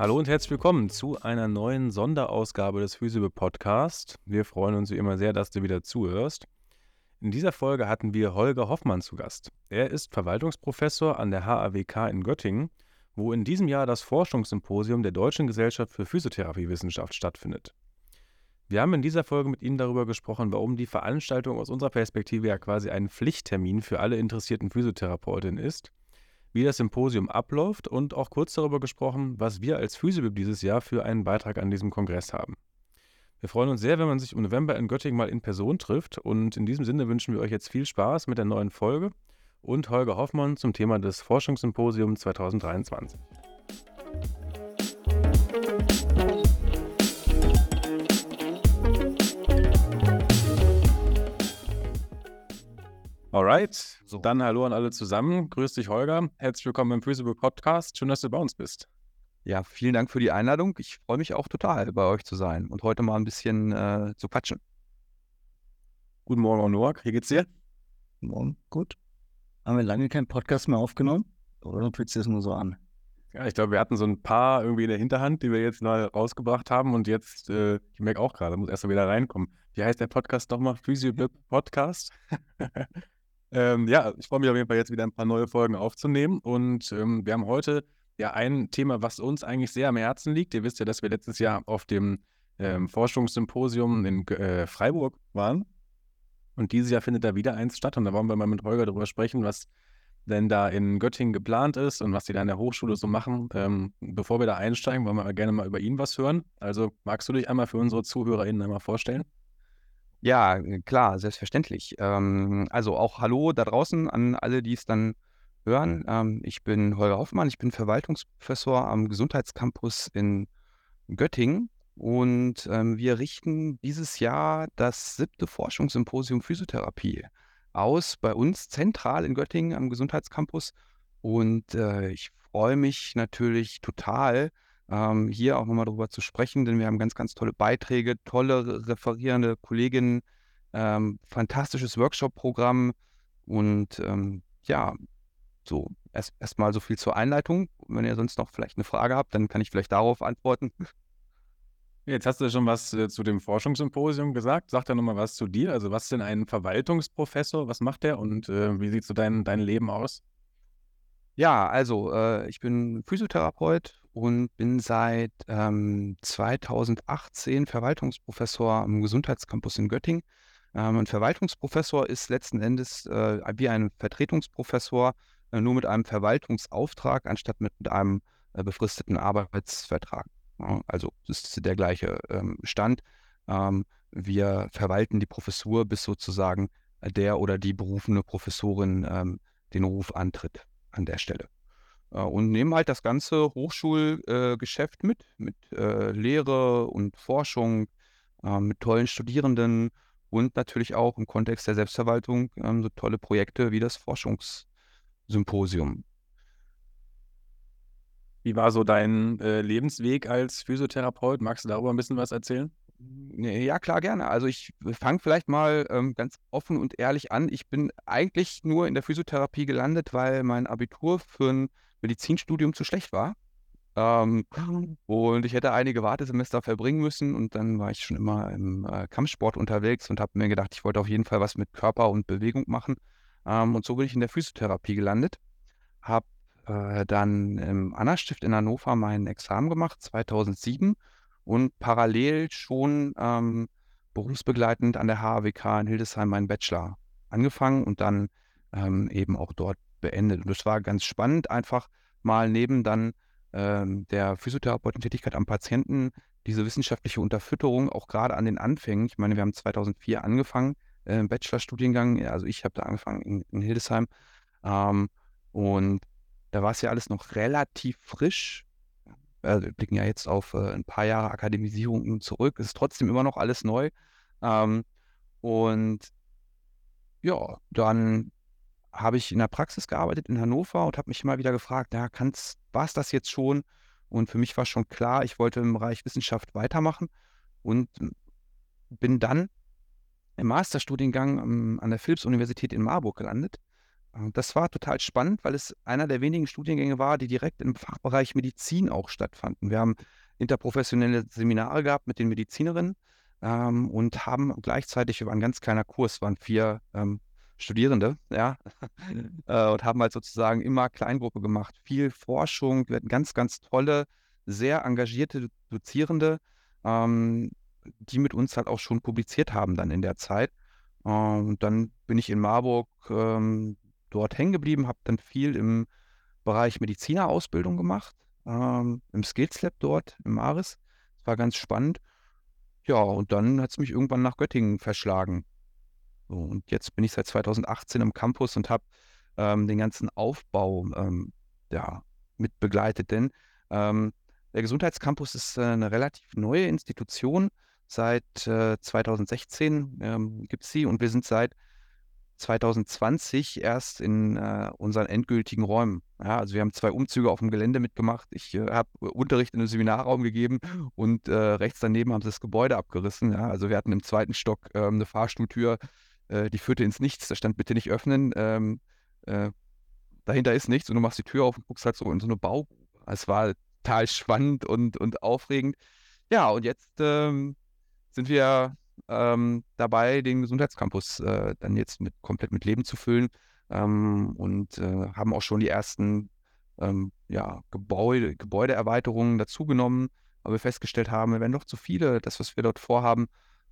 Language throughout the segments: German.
Hallo und herzlich willkommen zu einer neuen Sonderausgabe des Physible Podcast. Wir freuen uns wie immer sehr, dass du wieder zuhörst. In dieser Folge hatten wir Holger Hoffmann zu Gast. Er ist Verwaltungsprofessor an der HAWK in Göttingen, wo in diesem Jahr das Forschungssymposium der Deutschen Gesellschaft für Physiotherapiewissenschaft stattfindet. Wir haben in dieser Folge mit ihm darüber gesprochen, warum die Veranstaltung aus unserer Perspektive ja quasi ein Pflichttermin für alle interessierten Physiotherapeutinnen ist wie das Symposium abläuft und auch kurz darüber gesprochen, was wir als Physiobib dieses Jahr für einen Beitrag an diesem Kongress haben. Wir freuen uns sehr, wenn man sich im November in Göttingen mal in Person trifft und in diesem Sinne wünschen wir euch jetzt viel Spaß mit der neuen Folge und Holger Hoffmann zum Thema des Forschungssymposiums 2023. Alright, so. dann hallo an alle zusammen. Grüß dich, Holger. Herzlich willkommen im Feasible Podcast. Schön, dass du bei uns bist. Ja, vielen Dank für die Einladung. Ich freue mich auch total, bei euch zu sein und heute mal ein bisschen äh, zu quatschen. Guten Morgen, Noak. Wie geht's dir? Guten Morgen, gut. Haben wir lange keinen Podcast mehr aufgenommen? Oder fühlt sich das nur so an? Ja, ich glaube, wir hatten so ein paar irgendwie in der Hinterhand, die wir jetzt mal rausgebracht haben und jetzt, äh, ich merke auch gerade, muss erst mal wieder reinkommen. Wie heißt der Podcast nochmal? Physioblip Podcast? Ähm, ja, ich freue mich auf jeden Fall jetzt wieder ein paar neue Folgen aufzunehmen. Und ähm, wir haben heute ja ein Thema, was uns eigentlich sehr am Herzen liegt. Ihr wisst ja, dass wir letztes Jahr auf dem ähm, Forschungssymposium in äh, Freiburg waren. Und dieses Jahr findet da wieder eins statt. Und da wollen wir mal mit Holger darüber sprechen, was denn da in Göttingen geplant ist und was die da in der Hochschule so machen. Ähm, bevor wir da einsteigen, wollen wir gerne mal über ihn was hören. Also magst du dich einmal für unsere ZuhörerInnen einmal vorstellen? Ja, äh, klar, selbstverständlich. Ähm, also auch Hallo da draußen an alle, die es dann hören. Ähm, ich bin Holger Hoffmann, ich bin Verwaltungsprofessor am Gesundheitscampus in Göttingen und ähm, wir richten dieses Jahr das siebte Forschungssymposium Physiotherapie aus bei uns zentral in Göttingen am Gesundheitscampus. Und äh, ich freue mich natürlich total, ähm, hier auch nochmal darüber zu sprechen, denn wir haben ganz, ganz tolle Beiträge, tolle referierende Kolleginnen, ähm, fantastisches Workshop-Programm und ähm, ja, so erst erstmal so viel zur Einleitung. Wenn ihr sonst noch vielleicht eine Frage habt, dann kann ich vielleicht darauf antworten. Jetzt hast du schon was äh, zu dem Forschungssymposium gesagt. Sag da nochmal was zu dir. Also, was ist denn ein Verwaltungsprofessor? Was macht der und äh, wie sieht so dein, dein Leben aus? Ja, also äh, ich bin Physiotherapeut und bin seit ähm, 2018 Verwaltungsprofessor am Gesundheitscampus in Göttingen. Ähm, ein Verwaltungsprofessor ist letzten Endes äh, wie ein Vertretungsprofessor, äh, nur mit einem Verwaltungsauftrag anstatt mit, mit einem äh, befristeten Arbeitsvertrag. Ja, also das ist der gleiche ähm, Stand. Ähm, wir verwalten die Professur, bis sozusagen der oder die berufene Professorin ähm, den Ruf antritt an der Stelle. Äh, und nehmen halt das ganze Hochschulgeschäft mit, mit äh, Lehre und Forschung, äh, mit tollen Studierenden und natürlich auch im Kontext der Selbstverwaltung ähm, so tolle Projekte wie das Forschungssymposium. Wie war so dein Lebensweg als Physiotherapeut? Magst du darüber ein bisschen was erzählen? Ja, klar, gerne. Also ich fange vielleicht mal ähm, ganz offen und ehrlich an. Ich bin eigentlich nur in der Physiotherapie gelandet, weil mein Abitur für ein Medizinstudium zu schlecht war. Ähm, und ich hätte einige Wartesemester verbringen müssen und dann war ich schon immer im äh, Kampfsport unterwegs und habe mir gedacht, ich wollte auf jeden Fall was mit Körper und Bewegung machen. Ähm, und so bin ich in der Physiotherapie gelandet. Habe äh, dann im Anna-Stift in Hannover mein Examen gemacht, 2007 und parallel schon ähm, berufsbegleitend an der HAWK in Hildesheim meinen Bachelor angefangen und dann ähm, eben auch dort beendet. Und das war ganz spannend, einfach mal neben dann ähm, der Physiotherapeutentätigkeit am Patienten diese wissenschaftliche Unterfütterung auch gerade an den Anfängen. Ich meine, wir haben 2004 angefangen äh, Bachelorstudiengang. Also ich habe da angefangen in, in Hildesheim. Ähm, und da war es ja alles noch relativ frisch. Wir blicken ja jetzt auf äh, ein paar Jahre Akademisierung zurück. Es ist trotzdem immer noch alles neu. Ähm, und ja, dann habe ich in der Praxis gearbeitet in Hannover und habe mich immer wieder gefragt, ja, war es das jetzt schon? Und für mich war schon klar, ich wollte im Bereich Wissenschaft weitermachen und bin dann im Masterstudiengang an der Philipps-Universität in Marburg gelandet Äh, das war total spannend, weil es einer der wenigen Studiengänge war, die direkt im Fachbereich Medizin auch stattfanden. Wir haben interprofessionelle Seminare gehabt mit den Medizinerinnen ähm, und haben gleichzeitig, wir waren ein ganz kleiner Kurs, waren vier ähm, Studierende, ja, äh, und haben halt sozusagen immer Kleingruppe gemacht. Viel Forschung, wir hatten ganz, ganz tolle, sehr engagierte Dozierende, ähm, die mit uns halt auch schon publiziert haben dann in der Zeit. Äh, und dann bin ich in Marburg ähm, dort hängen geblieben, habe dann viel im Bereich Medizinerausbildung gemacht, ähm, im Skills Lab dort im Maris. Das war ganz spannend. Ja, und dann hat es mich irgendwann nach Göttingen verschlagen. So, und jetzt bin ich seit 2018 im Campus und habe ähm, den ganzen Aufbau ähm, ja, mit begleitet. Denn ähm, der Gesundheitscampus ist äh, eine relativ neue Institution. Seit äh, 2016 ähm, gibt es sie und wir sind seit 2020 erst in äh, unseren endgültigen Räumen. Ja, also wir haben zwei Umzüge auf dem Gelände mitgemacht. Ich äh, habe Unterricht in einem Seminarraum gegeben und äh, rechts daneben haben sie das Gebäude abgerissen. Ja, also wir hatten im zweiten Stock ähm, eine Fahrstuhltür, äh, die führte ins Nichts. Da stand bitte nicht öffnen. Ähm, äh, dahinter ist nichts und du machst die Tür auf und guckst halt so in so eine Bau. Es war total spannend und, und aufregend. Ja, und jetzt ähm, sind wir ähm, dabei, den Gesundheitscampus äh, dann jetzt mit, komplett mit Leben zu füllen ähm, und äh, haben auch schon die ersten ähm, ja, Gebäude, Gebäudeerweiterungen dazugenommen, weil wir festgestellt haben, wir werden doch zu viele, das, was wir dort vorhaben.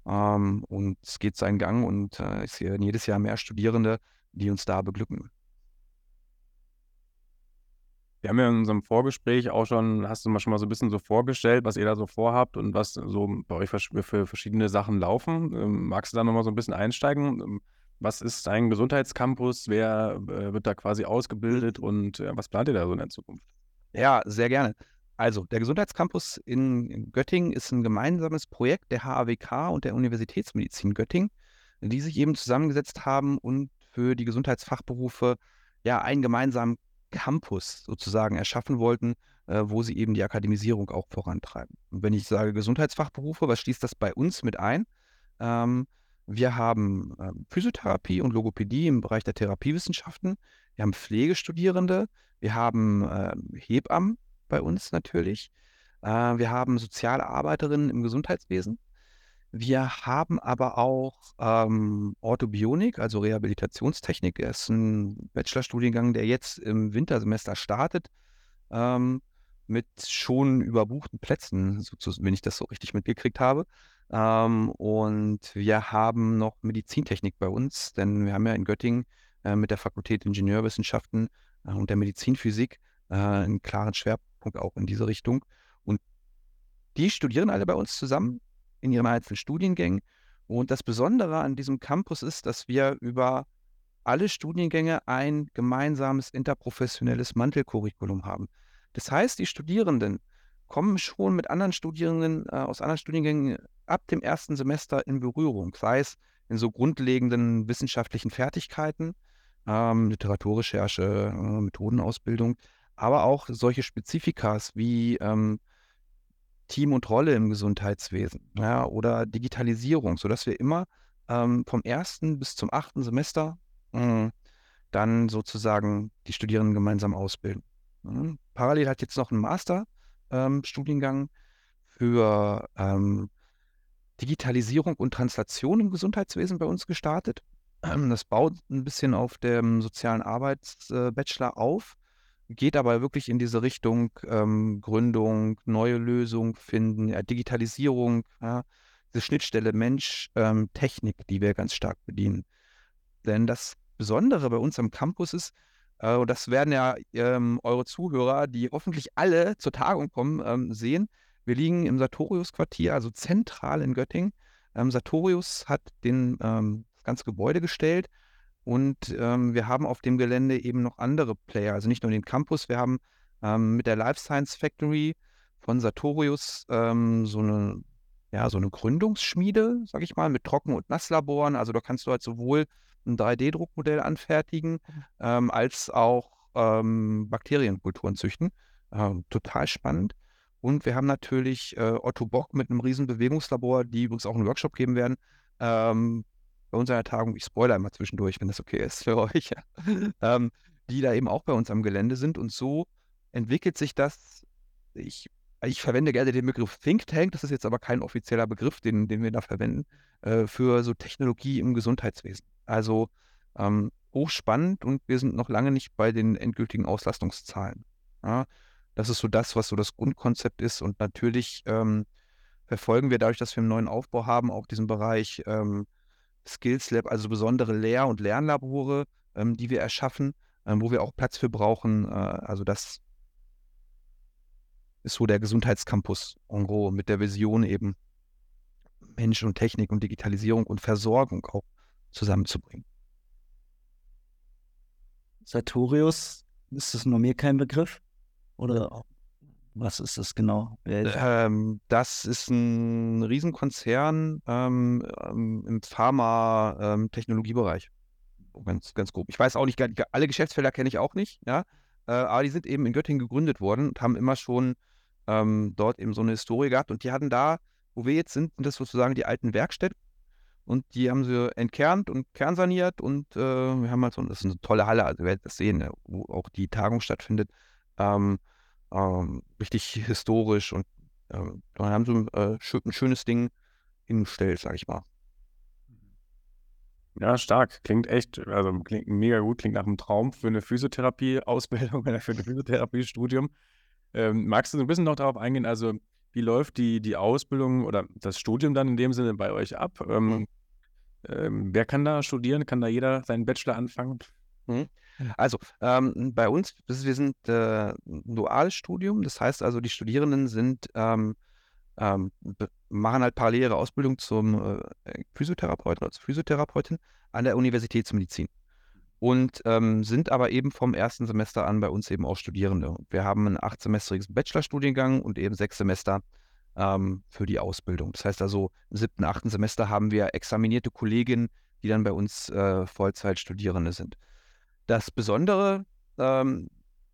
Ähm, und es geht seinen Gang und äh, ich sehe jedes Jahr mehr Studierende, die uns da beglücken. Wir haben ja in unserem Vorgespräch auch schon, hast du mal schon mal so ein bisschen so vorgestellt, was ihr da so vorhabt und was so bei euch für verschiedene Sachen laufen. Ähm, magst du da nochmal so ein bisschen einsteigen? Ähm, was ist ein Gesundheitscampus? Wer äh, wird da quasi ausgebildet und äh, was plant ihr da so in der Zukunft? Ja, sehr gerne. Also, der Gesundheitscampus in Göttingen ist ein gemeinsames Projekt der HAWK und der Universitätsmedizin Göttingen, die sich eben zusammengesetzt haben und für die Gesundheitsfachberufe ja einen gemeinsamen Campus sozusagen erschaffen wollten, äh, wo sie eben die Akademisierung auch vorantreiben. Und wenn ich sage Gesundheitsfachberufe, was schließt das bei uns mit ein? Ähm, wir haben äh, Physiotherapie und Logopädie im Bereich der Therapiewissenschaften. Wir haben Pflegestudierende. Wir haben äh, Hebammen bei uns natürlich. Äh, wir haben soziale Arbeiterinnen im Gesundheitswesen. Wir haben aber auch ähm, Orthobionik, also Rehabilitationstechnik. Das ist ein Bachelorstudiengang, der jetzt im Wintersemester startet, ähm, mit schon überbuchten Plätzen, wenn ich das so richtig mitgekriegt habe. Ähm, und wir haben noch Medizintechnik bei uns, denn wir haben ja in Göttingen äh, mit der Fakultät Ingenieurwissenschaften äh, und der Medizinphysik äh, einen klaren Schwerpunkt auch in diese Richtung. Und die studieren alle bei uns zusammen in ihren einzelnen Studiengängen. Und das Besondere an diesem Campus ist, dass wir über alle Studiengänge ein gemeinsames interprofessionelles Mantelcurriculum haben. Das heißt, die Studierenden kommen schon mit anderen Studierenden äh, aus anderen Studiengängen ab dem ersten Semester in Berührung, sei es in so grundlegenden wissenschaftlichen Fertigkeiten, ähm, Literaturrecherche, äh, Methodenausbildung, aber auch solche Spezifikas wie ähm, Team und Rolle im Gesundheitswesen ja, oder Digitalisierung, sodass wir immer ähm, vom ersten bis zum achten Semester mh, hm, dann sozusagen die Studierenden gemeinsam ausbilden. Mhm. Parallel hat jetzt noch ein Master-Studiengang ähm, für ähm, Digitalisierung und Translation im Gesundheitswesen bei uns gestartet. Das baut ein bisschen auf dem sozialen Arbeitsbachelor äh, auf geht aber wirklich in diese Richtung ähm, Gründung, neue Lösungen finden, ja, Digitalisierung, ja, diese Schnittstelle Mensch-Technik, ähm, die wir ganz stark bedienen. Denn das Besondere bei uns am Campus ist, äh, und das werden ja ähm, eure Zuhörer, die hoffentlich alle zur Tagung kommen, ähm, sehen, wir liegen im Sartorius-Quartier, also zentral in Göttingen. Ähm, Sartorius hat den, ähm, das ganze Gebäude gestellt und ähm, wir haben auf dem Gelände eben noch andere Player, also nicht nur den Campus, wir haben ähm, mit der Life Science Factory von Sartorius ähm, so eine ja, so eine Gründungsschmiede, sag ich mal, mit Trocken- und Nasslaboren. Also da kannst du halt sowohl ein 3D-Druckmodell anfertigen, mhm. ähm, als auch ähm, Bakterienkulturen züchten. Ähm, total spannend. Und wir haben natürlich äh, Otto Bock mit einem riesen Bewegungslabor, die übrigens auch einen Workshop geben werden, ähm, bei unserer Tagung, ich spoilere immer zwischendurch, wenn das okay ist für euch, ähm, die da eben auch bei uns am Gelände sind. Und so entwickelt sich das, ich, ich verwende gerne den Begriff Think Tank, das ist jetzt aber kein offizieller Begriff, den, den wir da verwenden, äh, für so Technologie im Gesundheitswesen. Also ähm, hochspannend und wir sind noch lange nicht bei den endgültigen Auslastungszahlen. Ja, das ist so das, was so das Grundkonzept ist. Und natürlich ähm, verfolgen wir dadurch, dass wir einen neuen Aufbau haben, auch diesen Bereich ähm, Skills Lab, also besondere Lehr- und Lernlabore, ähm, die wir erschaffen, ähm, wo wir auch Platz für brauchen. Äh, also das ist so der Gesundheitscampus en gros mit der Vision eben Mensch und Technik und Digitalisierung und Versorgung auch zusammenzubringen. Sartorius, ist das nur mir kein Begriff? Oder was ist das genau? Ähm, das ist ein Riesenkonzern ähm, ähm im Pharma-Technologiebereich. Ähm, ganz, ganz grob. Ich weiß auch nicht, alle Geschäftsfelder kenne ich auch nicht, ja. Äh, aber die sind eben in Göttingen gegründet worden und haben immer schon ähm, dort eben so eine Historie gehabt. Und die hatten da, wo wir jetzt sind, sind das sozusagen die alten Werkstätten. Und die haben sie entkernt und kernsaniert und äh, wir haben halt so, das ist eine tolle Halle, also werdet das sehen, wo auch die Tagung stattfindet. Ähm, ähm, richtig historisch und äh, dann haben sie äh, ein schönes Ding hingestellt, sag ich mal. Ja, stark. Klingt echt, also klingt mega gut, klingt nach einem Traum für eine Physiotherapie-Ausbildung oder für ein Physiotherapiestudium. Ähm, magst du so ein bisschen noch darauf eingehen, also wie läuft die, die Ausbildung oder das Studium dann in dem Sinne bei euch ab? Ähm, mhm. ähm, wer kann da studieren? Kann da jeder seinen Bachelor anfangen? Mhm. Also, ähm, bei uns, wir sind äh, ein duales Studium, das heißt also, die Studierenden sind, ähm, ähm, machen halt parallel ihre Ausbildung zum äh, Physiotherapeuten oder zur Physiotherapeutin an der Universitätsmedizin und ähm, sind aber eben vom ersten Semester an bei uns eben auch Studierende. Wir haben einen achtsemestrigen Bachelorstudiengang und eben sechs Semester ähm, für die Ausbildung. Das heißt also, im siebten, achten Semester haben wir examinierte Kolleginnen, die dann bei uns äh, Vollzeitstudierende sind. Das Besondere ähm,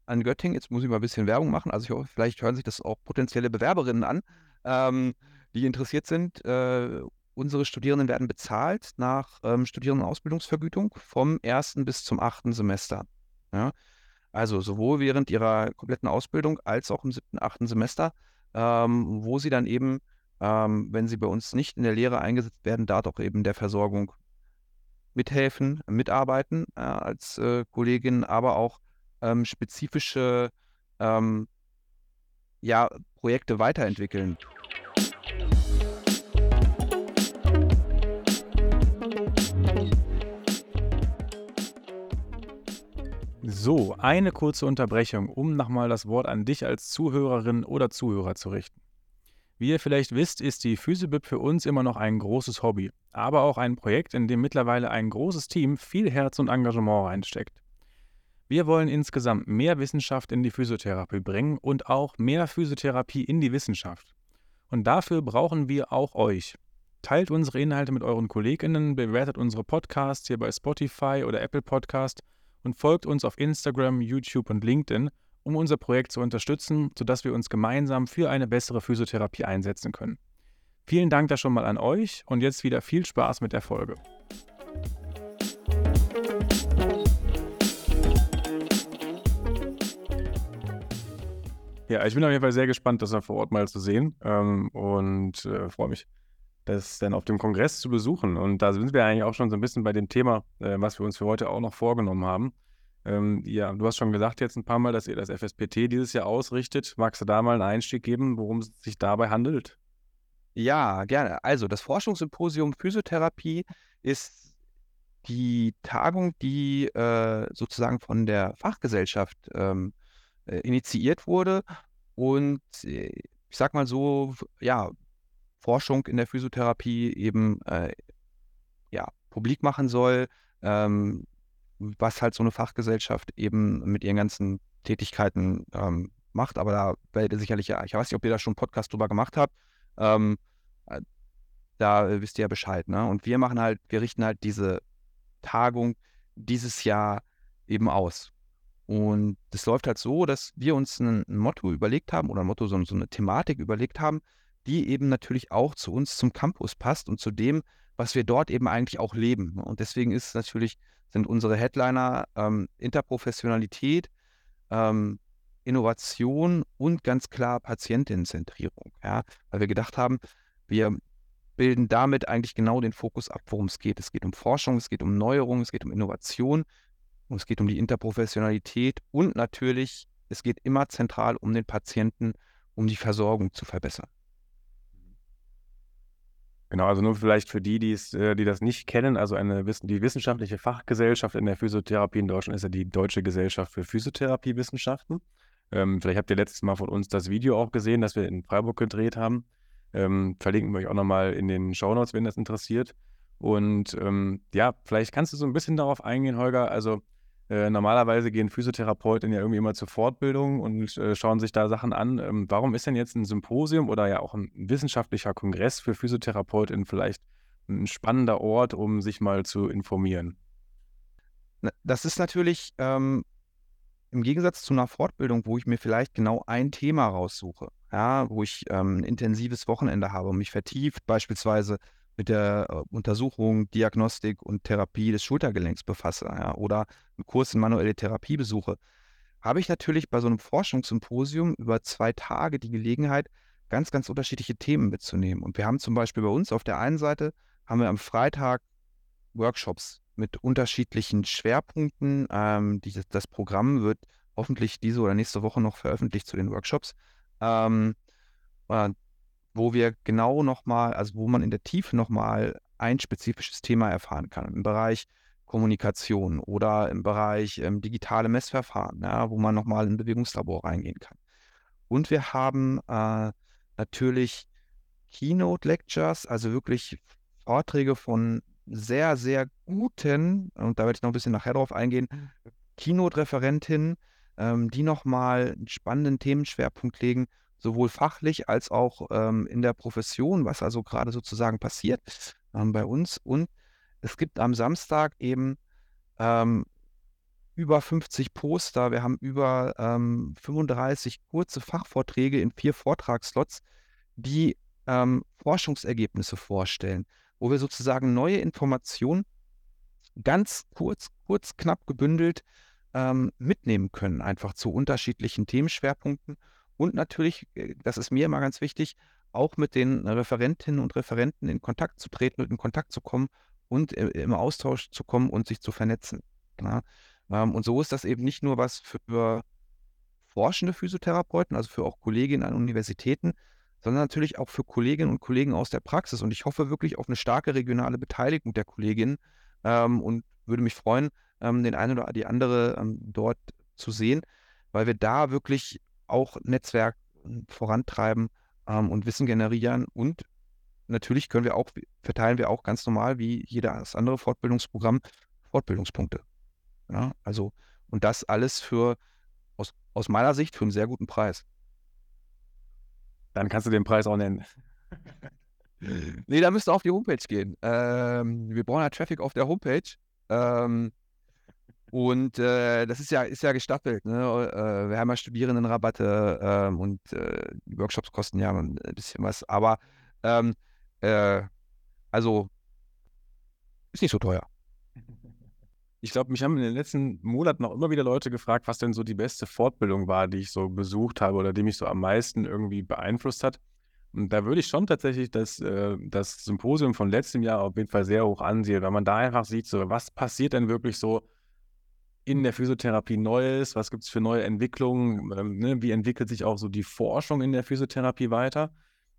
an Göttingen, jetzt muss ich mal ein bisschen Werbung machen, also ich hoffe, vielleicht hören sich das auch potenzielle Bewerberinnen an, ähm, die interessiert sind. Äh, unsere Studierenden werden bezahlt nach ähm, Studierendenausbildungsvergütung vom ersten bis zum achten Semester. Ja? Also sowohl während ihrer kompletten Ausbildung als auch im siebten, achten Semester, ähm, wo sie dann eben, ähm, wenn sie bei uns nicht in der Lehre eingesetzt werden, dort auch eben der Versorgung mithelfen, mitarbeiten äh, als äh, Kollegin, aber auch ähm, spezifische ähm, ja, Projekte weiterentwickeln. So, eine kurze Unterbrechung, um nochmal das Wort an dich als Zuhörerin oder Zuhörer zu richten. Wie ihr vielleicht wisst, ist die Physibib für uns immer noch ein großes Hobby, aber auch ein Projekt, in dem mittlerweile ein großes Team viel Herz und Engagement reinsteckt. Wir wollen insgesamt mehr Wissenschaft in die Physiotherapie bringen und auch mehr Physiotherapie in die Wissenschaft. Und dafür brauchen wir auch euch. Teilt unsere Inhalte mit euren KollegInnen, bewertet unsere Podcasts hier bei Spotify oder Apple Podcast und folgt uns auf Instagram, YouTube und LinkedIn um unser Projekt zu unterstützen, sodass wir uns gemeinsam für eine bessere Physiotherapie einsetzen können. Vielen Dank da schon mal an euch und jetzt wieder viel Spaß mit der Folge. Ja, ich bin auf jeden Fall sehr gespannt, das vor Ort mal zu sehen ähm, und äh, freue mich, das dann auf dem Kongress zu besuchen. Und da sind wir eigentlich auch schon so ein bisschen bei dem Thema, äh, was wir uns für heute auch noch vorgenommen haben. Ähm, ja, du hast schon gesagt jetzt ein paar Mal, dass ihr das FSPT dieses Jahr ausrichtet. Magst du da mal einen Einstieg geben, worum es sich dabei handelt? Ja, gerne. Also das Forschungssymposium Physiotherapie ist die Tagung, die äh, sozusagen von der Fachgesellschaft ähm, äh, initiiert wurde und äh, ich sag mal so, ja, Forschung in der Physiotherapie eben äh, ja, publik machen soll, ähm, was halt so eine Fachgesellschaft eben mit ihren ganzen Tätigkeiten ähm, macht. Aber da werdet ihr sicherlich, ja, ich weiß nicht, ob ihr da schon einen Podcast drüber gemacht habt. Ähm, äh, da wisst ihr ja Bescheid. Ne? Und wir machen halt, wir richten halt diese Tagung dieses Jahr eben aus. Und das läuft halt so, dass wir uns ein, Motto überlegt haben oder ein Motto, so, so, eine Thematik überlegt haben, die eben natürlich auch zu uns zum Campus passt und zu dem, was wir dort eben eigentlich auch leben. Und deswegen ist natürlich, sind unsere Headliner ähm, Interprofessionalität, ähm, Innovation und ganz klar Patientinnenzentrierung. Ja? Weil wir gedacht haben, wir bilden damit eigentlich genau den Fokus ab, worum es geht. Es geht um Forschung, es geht um Neuerung, es geht um Innovation und es geht um die Interprofessionalität und natürlich, es geht immer zentral um den Patienten, um die Versorgung zu verbessern. Genau, also nur vielleicht für die, die's, äh, die das nicht kennen, also eine, die wissenschaftliche Fachgesellschaft in der Physiotherapie in Deutschland ist ja die Deutsche Gesellschaft für Physiotherapiewissenschaften. Ähm, vielleicht habt ihr letztes Mal von uns das Video auch gesehen, das wir in Freiburg gedreht haben. Ähm, verlinken wir euch auch nochmal in den Shownotes, wenn das interessiert. Und ähm, ja, vielleicht kannst du so ein bisschen darauf eingehen, Holger. Also äh, normalerweise gehen Physiotherapeuten ja irgendwie immer zur Fortbildung und äh, schauen sich da Sachen an. Ähm, warum ist denn jetzt ein Symposium oder ja auch ein wissenschaftlicher Kongress für Physiotherapeutinnen vielleicht ein spannender Ort, um sich mal zu informieren? Das ist natürlich ähm, im Gegensatz zu einer Fortbildung, wo ich mir vielleicht genau ein Thema raussuche, ja, wo ich ähm, ein intensives Wochenende habe und mich vertieft beispielsweise mit der äh, Untersuchung, Diagnostik und Therapie des Schultergelenks befasse ja, oder einen Kurs in manuelle Therapie besuche, habe ich natürlich bei so einem Forschungssymposium über zwei Tage die Gelegenheit, ganz, ganz unterschiedliche Themen mitzunehmen. Und wir haben zum Beispiel bei uns auf der einen Seite, haben wir am Freitag Workshops mit unterschiedlichen Schwerpunkten. Ähm, die, das Programm wird hoffentlich diese oder nächste Woche noch veröffentlicht zu den Workshops, ähm, äh, wo wir genau nochmal, also wo man in der Tiefe nochmal ein spezifisches Thema erfahren kann. Im Bereich Kommunikation oder im Bereich ähm, digitale Messverfahren, ja, wo man nochmal in ein Bewegungslabor reingehen kann. Und wir haben äh, natürlich Keynote Lectures, also wirklich Vorträge von sehr, sehr guten, und da werde ich noch ein bisschen nachher drauf eingehen, mhm. Keynote-Referentinnen, ähm, die nochmal einen spannenden Themenschwerpunkt legen, sowohl fachlich als auch ähm, in der Profession, was also gerade sozusagen passiert ähm, bei uns. Und es gibt am Samstag eben ähm, über 50 Poster, wir haben über 35 ähm, kurze Fachvorträge in vier Vortragsslots, die ähm, Forschungsergebnisse vorstellen wo wir sozusagen neue Informationen ganz kurz, kurz, knapp gebündelt ähm, mitnehmen können, einfach zu unterschiedlichen Themenschwerpunkten und natürlich, äh, das ist mir immer ganz wichtig, auch mit den Referentinnen und Referenten in Kontakt zu treten und in Kontakt zu kommen und äh, im Austausch zu kommen und sich zu vernetzen. Ja? Ähm, und so ist das eben nicht nur was für forschende Physiotherapeuten, also für auch Kolleginnen an Universitäten, sondern natürlich auch für Kolleginnen und Kollegen aus der Praxis. Und ich hoffe wirklich auf eine starke regionale Beteiligung der Kolleginnen ähm, und würde mich freuen, ähm, den einen oder die andere dort zu sehen, weil wir da wirklich auch Netzwerk hm, vorantreiben ähm, und Wissen generieren. Und natürlich können wir auch, verteilen wir auch ganz normal wie jedes andere Fortbildungsprogramm Fortbildungspunkte. Ja, also, und das alles für aus, aus meiner Sicht für einen sehr guten Preis. Dann kannst du den Preis auch nennen. nee, da müsst ihr auf die Homepage gehen. Ähm, wir brauchen ja Traffic auf der Homepage. Ähm, und äh, das ist ja, ist ja gestaffelt. Ne? Äh, wir haben ja Studierendenrabatte äh, und äh, die Workshops kosten ja ein bisschen was. Aber ähm, äh, also ist nicht so teuer. Ich glaube, mich haben in den letzten Monaten auch immer wieder Leute gefragt, was denn so die beste Fortbildung war, die ich so besucht habe oder die mich so am meisten irgendwie beeinflusst hat. Und da würde ich schon tatsächlich das, äh, das Symposium von letztem Jahr auf jeden Fall sehr hoch ansehen, weil man da einfach sieht, so was passiert denn wirklich so in der Physiotherapie Neues, was gibt es für neue Entwicklungen, ähm, ne? wie entwickelt sich auch so die Forschung in der Physiotherapie weiter.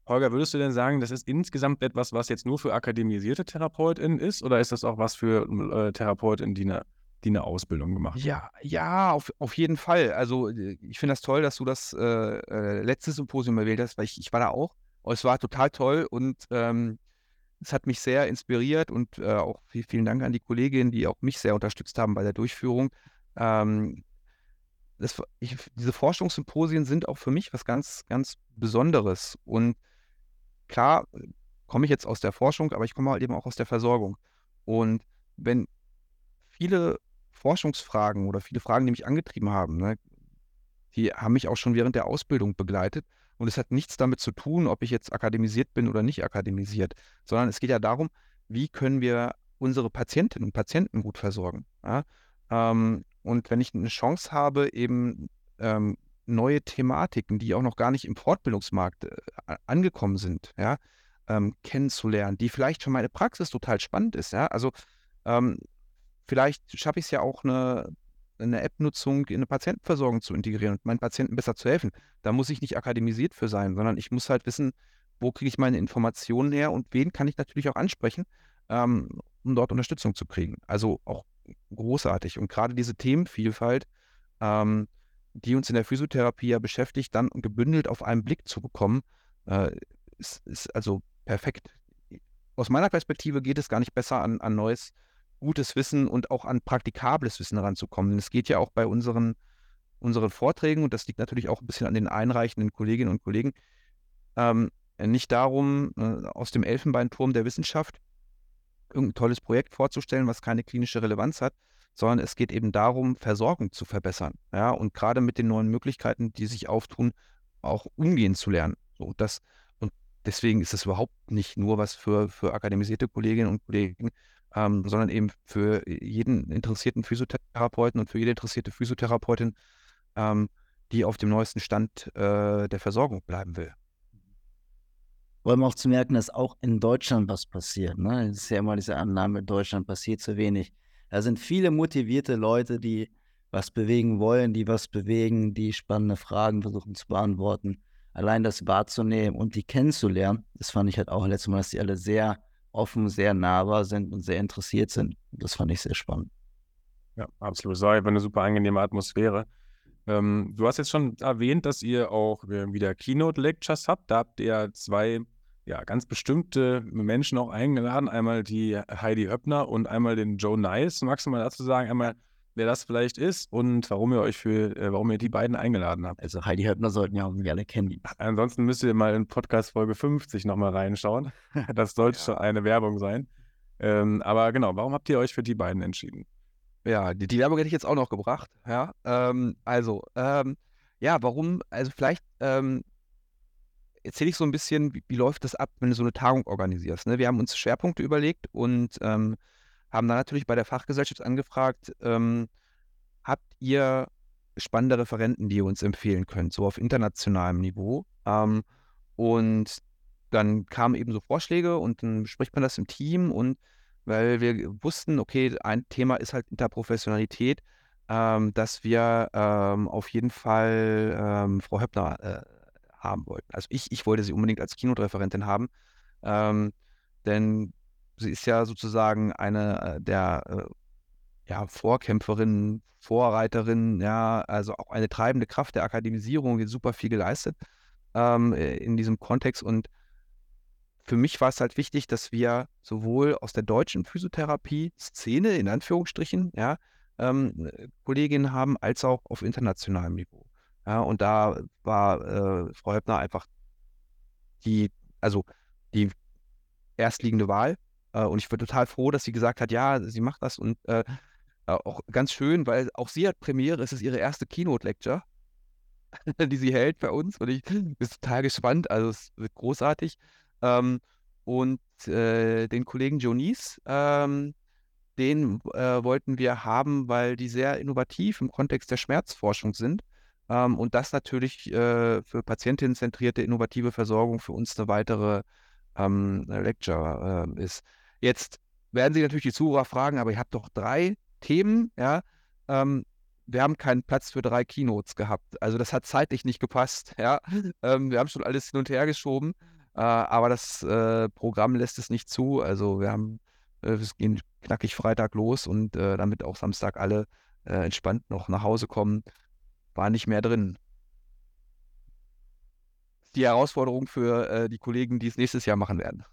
Holger, würdest du denn sagen, das ist insgesamt etwas, was jetzt nur für akademisierte TherapeutInnen ist oder ist das auch was für äh, TherapeutInnen, die eine, die eine Ausbildung gemacht haben? Ja, ja, auf, auf jeden Fall. Also äh, ich finde das toll, dass du das äh, äh, letzte Symposium erwähnt hast, weil ich, ich war da auch. Es war total toll und ähm, es hat mich sehr inspiriert und äh, auch viel, vielen Dank an die Kolleginnen, die auch mich sehr unterstützt haben bei der Durchführung. Ähm, das, ich, diese Forschungssymposien sind auch für mich was ganz, ganz Besonderes und klar komme ich jetzt aus der Forschung, aber ich komme halt eben auch aus der Versorgung. Und wenn viele Forschungsfragen oder viele Fragen, die mich angetrieben haben, ne, die haben mich auch schon während der Ausbildung begleitet. Und es hat nichts damit zu tun, ob ich jetzt akademisiert bin oder nicht akademisiert, sondern es geht ja darum, wie können wir unsere Patientinnen und Patienten gut versorgen. Ja? Ähm, und wenn ich eine Chance habe, eben ähm, neue Thematiken, die auch noch gar nicht im Fortbildungsmarkt äh, angekommen sind, ja, ähm, kennenzulernen, die vielleicht für meine Praxis total spannend ist. Ja? Also ähm, vielleicht schaffe ich es ja auch, eine, eine App-Nutzung in eine Patientenversorgung zu integrieren und meinen Patienten besser zu helfen. Da muss ich nicht akademisiert für sein, sondern ich muss halt wissen, wo kriege ich meine Informationen her und wen kann ich natürlich auch ansprechen, ähm, um dort Unterstützung zu kriegen. Also auch großartig. Und gerade diese Themenvielfalt, ähm, die uns in der Physiotherapie ja beschäftigt, dann gebündelt auf einen Blick zu bekommen, äh, ist, ist, also perfekt. Aus meiner Perspektive geht es gar nicht besser an, an neues, gutes Wissen und auch an praktikables Wissen heranzukommen. Denn es geht ja auch bei unseren, unseren Vorträgen, und das liegt natürlich auch ein bisschen an den einreichenden Kolleginnen und Kollegen, ähm, nicht darum, äh, aus dem Elfenbeinturm der Wissenschaft irgendein tolles Projekt vorzustellen, was keine klinische Relevanz hat, sondern es geht eben darum, Versorgung zu verbessern. Ja, und gerade mit den neuen Möglichkeiten, die sich auftun, auch umgehen zu lernen. So, das, und deswegen ist es überhaupt nicht nur was für, für akademisierte Kolleginnen und Kollegen, ähm, sondern eben für jeden interessierten Physiotherapeuten und für jede interessierte Physiotherapeutin, ähm, die auf dem neuesten Stand äh, der Versorgung bleiben will vor allem auch zu merken, dass auch in Deutschland was passiert. Ne? Es ist ja immer diese Annahme, in Deutschland passiert zu wenig. Da sind viele motivierte Leute, die was bewegen wollen, die was bewegen, die spannende Fragen versuchen zu beantworten. Allein das wahrzunehmen und die kennenzulernen, das fand ich halt auch letztes Mal, dass die alle sehr offen, sehr nahbar sind und sehr interessiert sind. Das fand ich sehr spannend. Ja, absolut. War einfach eine super angenehme Atmosphäre. Ähm, du hast jetzt schon erwähnt, dass ihr auch äh, wieder Keynote-Lectures habt. Da habt ihr zwei ja, ganz bestimmte Menschen auch eingeladen. Einmal die Heidi Höppner und einmal den Joe Nice. Magst du mal dazu sagen, einmal, wer das vielleicht ist und warum ihr euch für, äh, warum ihr die beiden eingeladen habt? Also Heidi Höppner sollten ja auch alle kennen. Ansonsten müsst ihr mal in Podcast Folge 50 nochmal reinschauen. Das sollte ja. schon eine Werbung sein. Ähm, aber genau, warum habt ihr euch für die beiden entschieden? Ja, die, die Werbung hätte ich jetzt auch noch gebracht. Ja, ähm, also, ähm, ja, warum? Also vielleicht ähm, erzähle ich so ein bisschen, wie, wie, läuft das ab, wenn du so eine Tagung organisierst. Ne? Wir haben uns Schwerpunkte überlegt und ähm, haben dann natürlich bei der Fachgesellschaft angefragt, ähm, habt ihr spannende Referenten, die ihr uns empfehlen könnt, so auf internationalem Niveau. Ähm, und dann kamen eben so Vorschläge und dann bespricht man das im Team und weil wir wussten, okay, ein Thema ist halt Interprofessionalität, ähm, dass wir ähm, auf jeden Fall ähm, Frau Höppner äh, haben wollten. Also ich, ich wollte sie unbedingt als Keynote-Referentin haben, ähm, denn sie ist ja sozusagen eine äh, der äh, ja, Vorkämpferinnen, Vorreiterinnen, ja, also auch eine treibende Kraft der Akademisierung, die super viel geleistet ähm, äh, in diesem Kontext. Und für mich war es halt wichtig, dass wir sowohl aus der deutschen Physiotherapie-Szene, in Anführungsstrichen, ja, ähm, Kolleginnen haben, als auch auf internationalem Niveau. Ja, und da war äh, Frau Höppner einfach die, also die erstliegende Wahl. Äh, und ich bin total froh, dass sie gesagt hat, ja, sie macht das und äh, auch ganz schön, weil auch sie hat Premiere, es ist ihre erste Keynote-Lecture, die sie hält bei uns und ich bin total gespannt, also es wird großartig. Ähm, und äh, den Kollegen Jonice, ähm, den äh, wollten wir haben, weil die sehr innovativ im Kontext der Schmerzforschung sind ähm, und das natürlich äh, für patientinnenzentrierte innovative Versorgung für uns eine weitere ähm, Lecture äh, ist. Jetzt werden Sie natürlich die Zuhörer fragen, aber ihr habt doch drei Themen, ja. Ähm, wir haben keinen Platz für drei Keynotes gehabt. Also das hat zeitlich nicht gepasst, ja. Ähm, wir haben schon alles hin und her geschoben, äh, aber das äh, Programm lässt es nicht zu. Also wir haben, äh, es geht knackig Freitag los und äh, damit auch Samstag alle entspannt noch nach Hause kommen war nicht mehr drin. Die Herausforderung für äh, die Kollegen, die es nächstes Jahr machen werden.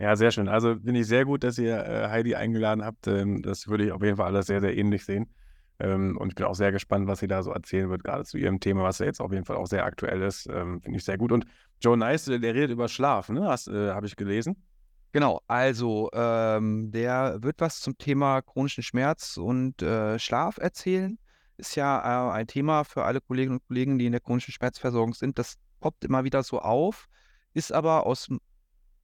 Ja, sehr schön. Also finde ich sehr gut, dass ihr äh, Heidi eingeladen habt. Ähm, das würde ich auf jeden Fall alles sehr, sehr ähnlich sehen. Ähm, und ich bin auch sehr gespannt, was sie da so erzählen wird, gerade zu ihrem Thema, was ja jetzt auf jeden Fall auch sehr aktuell ist. Ähm, finde ich sehr gut. Und Joe Nice, der redet über Schlaf, ne? Äh, Habe ich gelesen. Genau, also ähm, der wird was zum Thema chronischen Schmerz und äh, Schlaf erzählen ist ja äh, ein Thema für alle Kolleginnen und Kollegen, die in der chronischen Schmerzversorgung sind. Das poppt immer wieder so auf, ist aber aus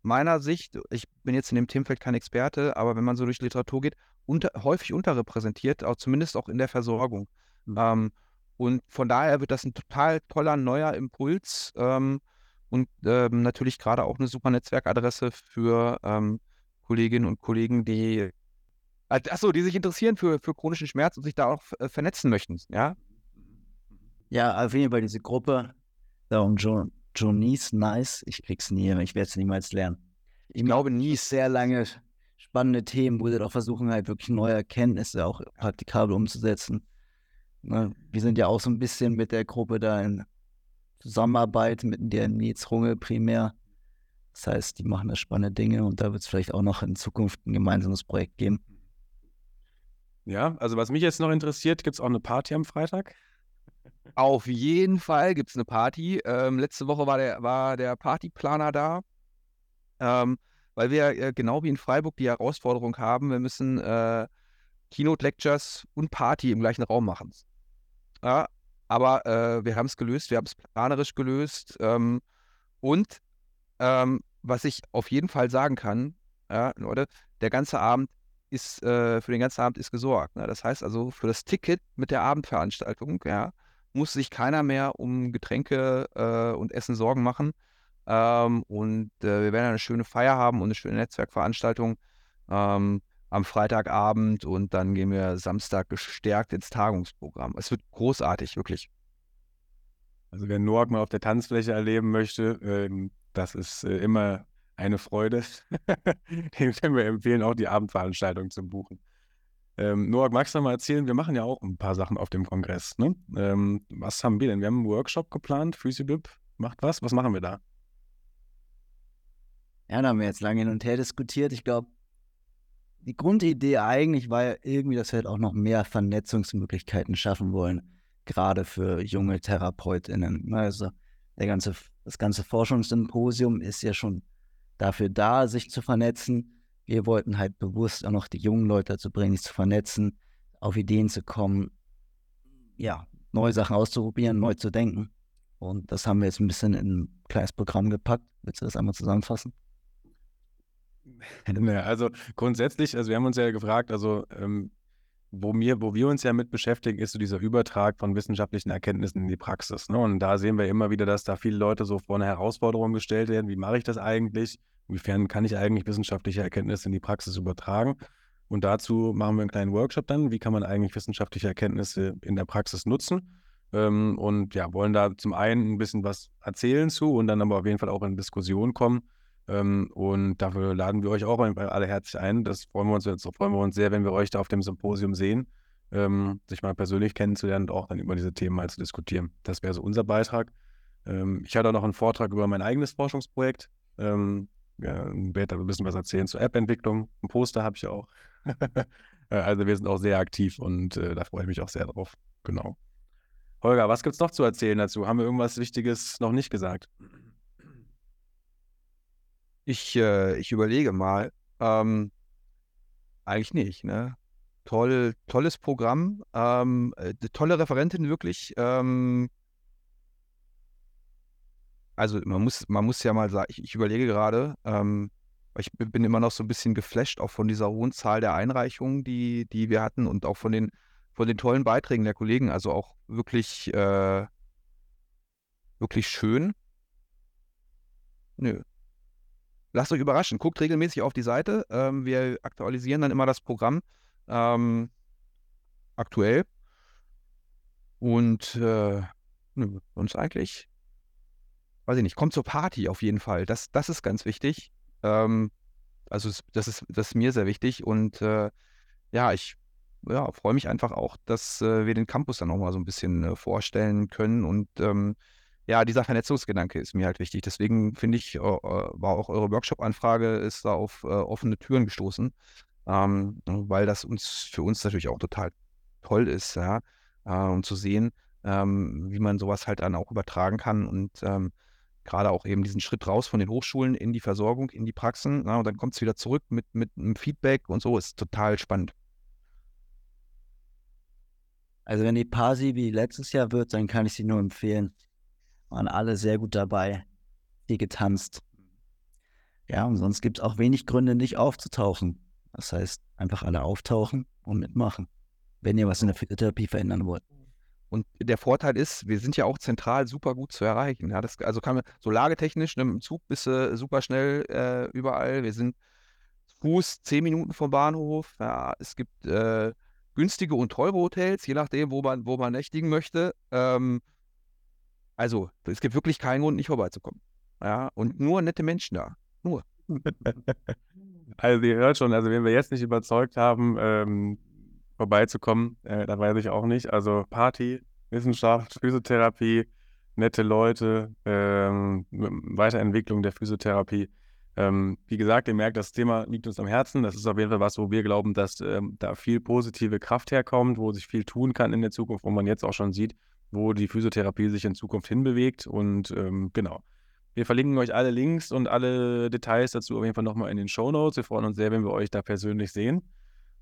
meiner Sicht, ich bin jetzt in dem Themenfeld kein Experte, aber wenn man so durch Literatur geht, unter, häufig unterrepräsentiert, auch zumindest auch in der Versorgung. Mhm. Ähm, und von daher wird das ein total toller neuer Impuls ähm, und ähm, natürlich gerade auch eine super Netzwerkadresse für ähm, Kolleginnen und Kollegen, die achso, die sich interessieren für, für chronischen Schmerz und sich da auch äh, vernetzen möchten, ja? Ja, auf jeden Fall diese Gruppe, da um jo Jonice Nice, ich krieg's nie, ich werde es niemals lernen. Ich glaube, nie sehr lange spannende Themen, wo sie doch versuchen, halt wirklich neue Erkenntnisse auch praktikabel umzusetzen. Ne? Wir sind ja auch so ein bisschen mit der Gruppe da in Zusammenarbeit mit der Nils Runge primär. Das heißt, die machen da spannende Dinge und da wird es vielleicht auch noch in Zukunft ein gemeinsames Projekt geben. Ja, also was mich jetzt noch interessiert, gibt es auch eine Party am Freitag? Auf jeden Fall gibt es eine Party. Ähm, letzte Woche war der, war der Partyplaner da, ähm, weil wir äh, genau wie in Freiburg die Herausforderung haben, wir müssen äh, Keynote Lectures und Party im gleichen Raum machen. Ja, aber äh, wir haben es gelöst, wir haben es planerisch gelöst. Ähm, und ähm, was ich auf jeden Fall sagen kann, ja, Leute, der ganze Abend ist, äh, für den ganzen Abend ist gesorgt. Ne? Das heißt also, für das Ticket mit der Abendveranstaltung, ja, muss sich keiner mehr um Getränke äh, und Essen Sorgen machen. Ähm, und äh, wir werden eine schöne Feier haben und eine schöne Netzwerkveranstaltung ähm, am Freitagabend und dann gehen wir Samstag gestärkt ins Tagungsprogramm. Es wird großartig, wirklich. Also wer Noak mal auf der Tanzfläche erleben möchte, ähm, das ist äh, immer eine Freude. Dem können wir empfehlen, auch die Abendveranstaltung zu buchen. Ähm, Noak, magst du mal erzählen? Wir machen ja auch ein paar Sachen auf dem Kongress. Ne? Ähm, was haben wir denn? Wir haben einen Workshop geplant. Physiobib macht was. Was machen wir da? Ja, da haben wir jetzt lange hin und her diskutiert. Ich glaube, die Grundidee eigentlich war ja irgendwie, dass wir halt auch noch mehr Vernetzungsmöglichkeiten schaffen wollen, gerade für junge TherapeutInnen. Ne? Also der ganze, das ganze Forschungssymposium ist ja schon dafür da, sich zu vernetzen. Wir wollten halt bewusst auch noch die jungen Leute dazu bringen, sich zu vernetzen, auf Ideen zu kommen, ja, neue Sachen auszuprobieren, neu zu denken. Und das haben wir jetzt ein bisschen in ein kleines Programm gepackt. Willst du das einmal zusammenfassen? Also grundsätzlich, also wir haben uns ja gefragt, also ähm, wo, mir, wo wir uns ja mit beschäftigen, ist so dieser Übertrag von wissenschaftlichen Erkenntnissen in die Praxis. Ne? Und da sehen wir immer wieder, dass da viele Leute so vor eine Herausforderung gestellt werden. Wie mache ich das eigentlich? Inwiefern kann ich eigentlich wissenschaftliche Erkenntnisse in die Praxis übertragen? Und dazu machen wir einen kleinen Workshop dann. Wie kann man eigentlich wissenschaftliche Erkenntnisse in der Praxis nutzen? Ähm, und ja, wollen da zum einen ein bisschen was erzählen zu und dann aber auf jeden Fall auch in Diskussion kommen ähm, und dafür laden wir euch auch alle herzlich ein. Das freuen wir uns jetzt, freuen wir uns sehr, wenn wir euch da auf dem Symposium sehen, ähm, sich mal persönlich kennenzulernen und auch dann über diese Themen mal zu diskutieren. Das wäre so unser Beitrag. Ähm, ich hatte auch noch einen Vortrag über mein eigenes Forschungsprojekt. Ähm, ja, werde ein bisschen was erzählen zur App-Entwicklung. Ein Poster habe ich auch. Äh, also wir sind auch sehr aktiv und äh, da freue ich mich auch sehr drauf. Genau. Holger, was gibt es noch zu erzählen dazu? Haben wir irgendwas Wichtiges noch nicht gesagt? Ich, äh, ich überlege mal. Ähm, eigentlich nicht, ne? Toll, tolles Programm, ähm, äh, tolle Referentin wirklich. Ähm, also man muss, man muss ja mal sagen, ich, ich überlege gerade, ähm, ich bin immer noch so ein bisschen geflasht, auch von dieser hohen Zahl der Einreichungen, die, die wir hatten und auch von den, von den tollen Beiträgen der Kollegen. Also auch wirklich, äh, wirklich schön. Nö, lasst euch überraschen. Guckt regelmäßig auf die Seite. Ähm, wir aktualisieren dann immer das Programm ähm, aktuell. Und äh, uns eigentlich, weiß ich nicht, kommt zur Party auf jeden Fall. Das, das ist ganz wichtig. Ähm, also das ist, das ist mir sehr wichtig. Und äh, ja, ich ja, freue mich einfach auch, dass äh, wir den Campus dann auch mal so ein bisschen äh, vorstellen können und ähm, ja, dieser Vernetzungsgedanke ist mir halt wichtig. Deswegen finde ich, äh, war auch eure Workshop-Anfrage ist da auf äh, offene Türen gestoßen, ähm, weil das uns für uns natürlich auch total toll ist, ja, äh, um zu sehen, ähm, wie man sowas halt dann auch übertragen kann und ähm, gerade auch eben diesen Schritt raus von den Hochschulen in die Versorgung, in die Praxen, ja, und dann kommt es wieder zurück mit, mit einem Feedback und so, ist total spannend. Also wenn die Pasi wie letztes Jahr wird, dann kann ich sie nur empfehlen waren alle sehr gut dabei, viel getanzt. Ja, und sonst gibt es auch wenig Gründe, nicht aufzutauchen. Das heißt, einfach alle auftauchen und mitmachen, wenn ihr was in der Physiotherapie verändern wollt. Und der Vorteil ist, wir sind ja auch zentral super gut zu erreichen. Ja, das, also kann man so lagetechnisch, ne, dem Zug bist du super schnell äh, überall. Wir sind Fuß zehn Minuten vom Bahnhof. Ja, es gibt äh, günstige und teure Hotels, je nachdem, wo man, wo man nächtigen möchte. Ähm, also, es gibt wirklich keinen Grund, nicht vorbeizukommen. Ja, und nur nette Menschen da. Nur. Also ihr hört schon, also wenn wir jetzt nicht überzeugt haben, ähm, vorbeizukommen, äh, da weiß ich auch nicht. Also Party, Wissenschaft, Physiotherapie, nette Leute, ähm, Weiterentwicklung der Physiotherapie. Ähm, wie gesagt, ihr merkt, das Thema liegt uns am Herzen. Das ist auf jeden Fall was, wo wir glauben, dass ähm, da viel positive Kraft herkommt, wo sich viel tun kann in der Zukunft, wo man jetzt auch schon sieht, wo die Physiotherapie sich in Zukunft hinbewegt. Und ähm, genau. Wir verlinken euch alle Links und alle Details dazu auf jeden Fall nochmal in den Show Notes. Wir freuen uns sehr, wenn wir euch da persönlich sehen.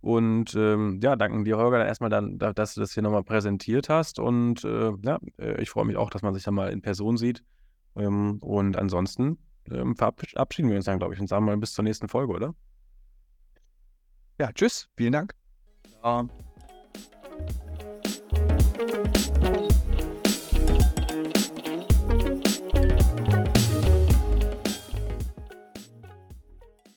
Und ähm, ja, danken dir, Holger, erstmal dann, dass du das hier nochmal präsentiert hast. Und äh, ja, äh, ich freue mich auch, dass man sich dann mal in Person sieht. Ähm, und ansonsten ähm, verabschieden wir uns dann, glaube ich, und sagen mal bis zur nächsten Folge, oder? Ja, tschüss, vielen Dank. Ja.